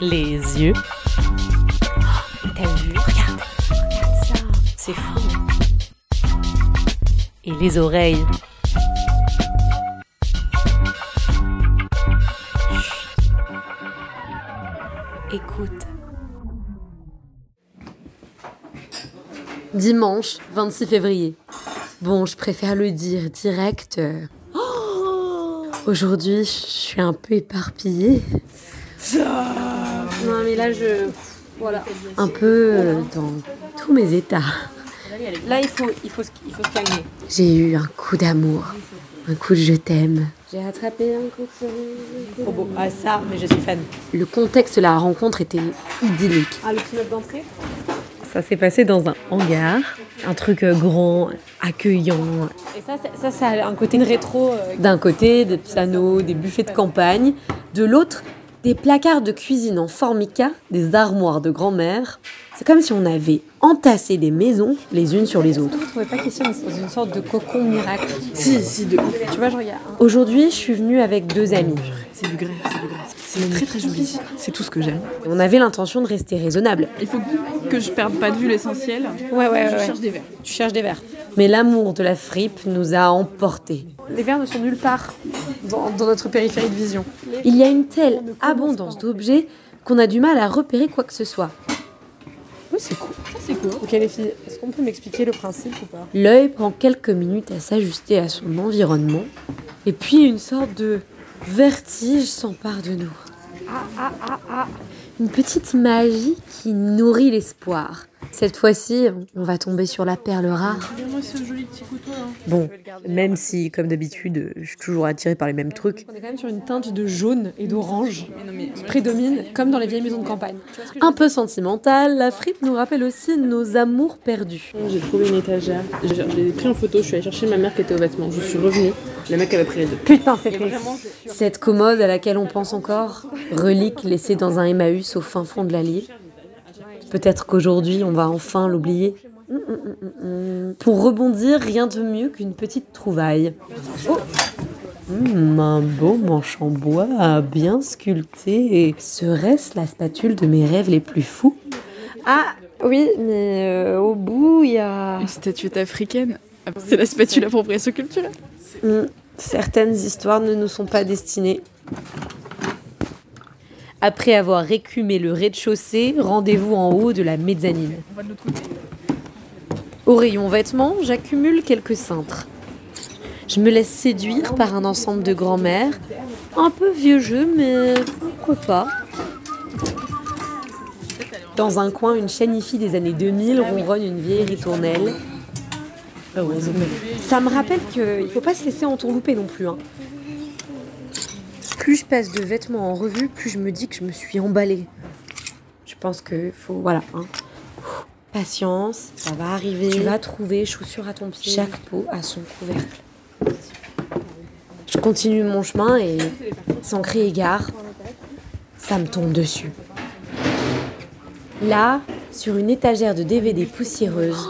Les yeux. Oh, T'as vu Regarde, regarde ça. C'est fou. Et les oreilles. Chut. Écoute. Dimanche 26 février. Bon, je préfère le dire direct. Aujourd'hui, je suis un peu éparpillée. Non, mais là, je. Voilà. Un peu euh, dans tous mes états. Là, il faut, il faut, se- il faut se calmer. J'ai eu un coup d'amour, un coup de je t'aime. J'ai attrapé un coup de. Trop beau. Ah, ça, mais je suis fan. Le contexte de la rencontre était idyllique. Ah, le note d'entrée? Ça s'est passé dans un hangar, un truc euh, grand, accueillant. Et ça, c'est- ça, ça a un côté rétro. euh, D'un côté, des pianos, des buffets de campagne. De l'autre, des placards de cuisine en formica, des armoires de grand-mère. C'est comme si on avait entassé des maisons les unes sur les autres. Vous trouvez pas qu'ils sont dans une sorte de cocon miracle? Si, si, de ouf. Tu vois, a un- Aujourd'hui, je suis venue avec deux amis. C'est du grès, c'est du grès. C'est très très joli. C'est tout ce que j'aime. On avait l'intention de rester raisonnable. Il faut que je perde pas de vue l'essentiel. Ouais, ouais, Je ouais. cherche des verres. Tu cherches des verres. Mais l'amour de la fripe nous a emportés. Les verres ne sont nulle part dans, dans notre périphérie de vision. Il y a une telle abondance d'objets qu'on a du mal à repérer quoi que ce soit. Oui, c'est cool. C'est quoi Ok, les filles, est-ce qu'on peut m'expliquer le principe ou pas? L'œil prend quelques minutes à s'ajuster à son environnement, et puis une sorte de vertige s'empare de nous. Ah, ah, ah, ah. Une petite magie qui nourrit l'espoir. Cette fois-ci, on va tomber sur la perle rare. Regarde-moi ce joli petit couteau là. Bon, même si, comme d'habitude, je suis toujours attirée par les mêmes trucs. On est quand même sur une teinte de jaune et d'orange qui prédomine, comme dans les vieilles maisons de campagne. Un peu sentimentale, la fripe nous rappelle aussi nos amours perdus. J'ai trouvé une étagère. J'ai je l'ai pris en photo. Je suis allée chercher ma mère qui était aux vêtements. Je suis revenue. Le mec avait pris les deux. Putain, c'est triste. Cette commode à laquelle on pense encore, relique laissée dans un Emmaüs au fin fond de l'Allier. Peut-être qu'aujourd'hui, on va enfin l'oublier. Hum, hum, hum. Pour rebondir, rien de mieux qu'une petite trouvaille. Oh. Un beau manche en bois, bien sculpté. Serait-ce la spatule de mes rêves les plus fous? Ah, oui, mais euh, au bout, il y a. Une statuette africaine. C'est la spatule appropriation culturelle. Hum, Certaines histoires ne nous sont pas destinées. Après avoir récumé le rez-de-chaussée, rendez-vous en haut de la mezzanine. Au rayon vêtements, j'accumule quelques cintres. Je me laisse séduire par un ensemble de grand-mères. Un peu vieux jeu, mais pourquoi pas Dans un coin, une chanifie des années 2000 ronronne une vieille ritournelle. Ça me rappelle qu'il ne faut pas se laisser entourlouper non plus. hein. Plus je passe de vêtements en revue, plus je me dis que je me suis emballée. Je pense qu'il faut... Voilà. hein. Patience, ça va arriver. Tu vas trouver, chaussure à ton pied. Chaque peau a son couvercle. Je continue mon chemin et, sans crier égard, ça me tombe dessus. Là, sur une étagère de DVD poussiéreuse,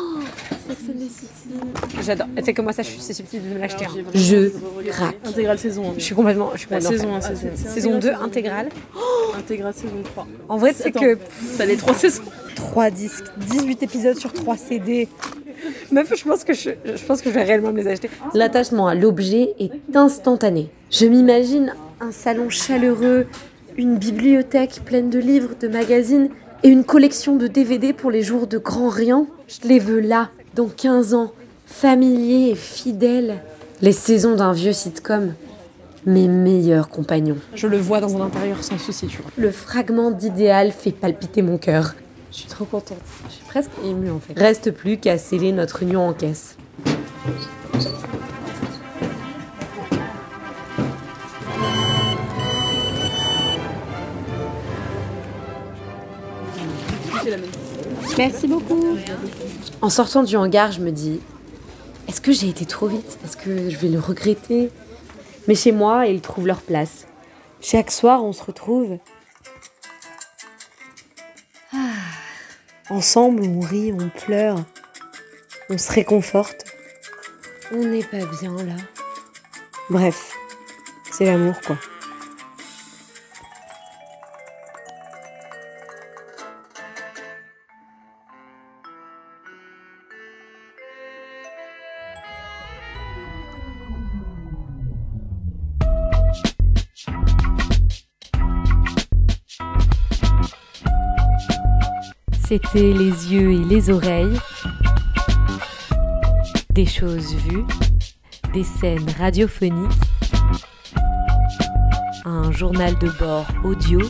J'adore. Tu sais que moi, ça, je suis susceptible de me l'acheter. hein. je craque. Intégrale saison 1. Je suis complètement. Je suis La complètement saison 1, fan. saison Saison 2 intégrale. Intégrale saison 3. En vrai, c'est Attends. que T'as les trois saisons. 3 disques, 18 épisodes sur 3 CD. Meuf, je pense que je, je pense que je vais réellement me les acheter. L'attachement à l'objet est instantané. Je m'imagine un salon chaleureux, une bibliothèque pleine de livres, de magazines et une collection de DVD pour les jours de grand rien. Je les veux là, dans 15 ans, familiers et fidèles. Les saisons d'un vieux sitcom. Mes meilleurs compagnons. Je le vois dans un intérieur sans souci, tu vois. Le fragment d'idéal fait palpiter mon cœur. Je suis trop contente. Je suis presque émue en fait. Reste plus qu'à sceller notre union en caisse. Merci beaucoup. En sortant du hangar, je me dis est-ce que j'ai été trop vite? Est-ce que je vais le regretter? Mais chez moi, ils trouvent leur place. Chaque soir, on se retrouve. Ah. Ensemble, on rit, on pleure, on se réconforte. On n'est pas bien là. Bref, C'est l'amour, quoi. C'était les yeux et les oreilles. Des choses vues, des scènes radiophoniques, un journal de bord audio,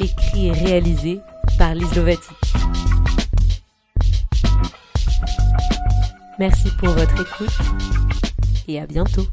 écrit et réalisé par l'Islovatie. Merci pour votre écoute et à bientôt.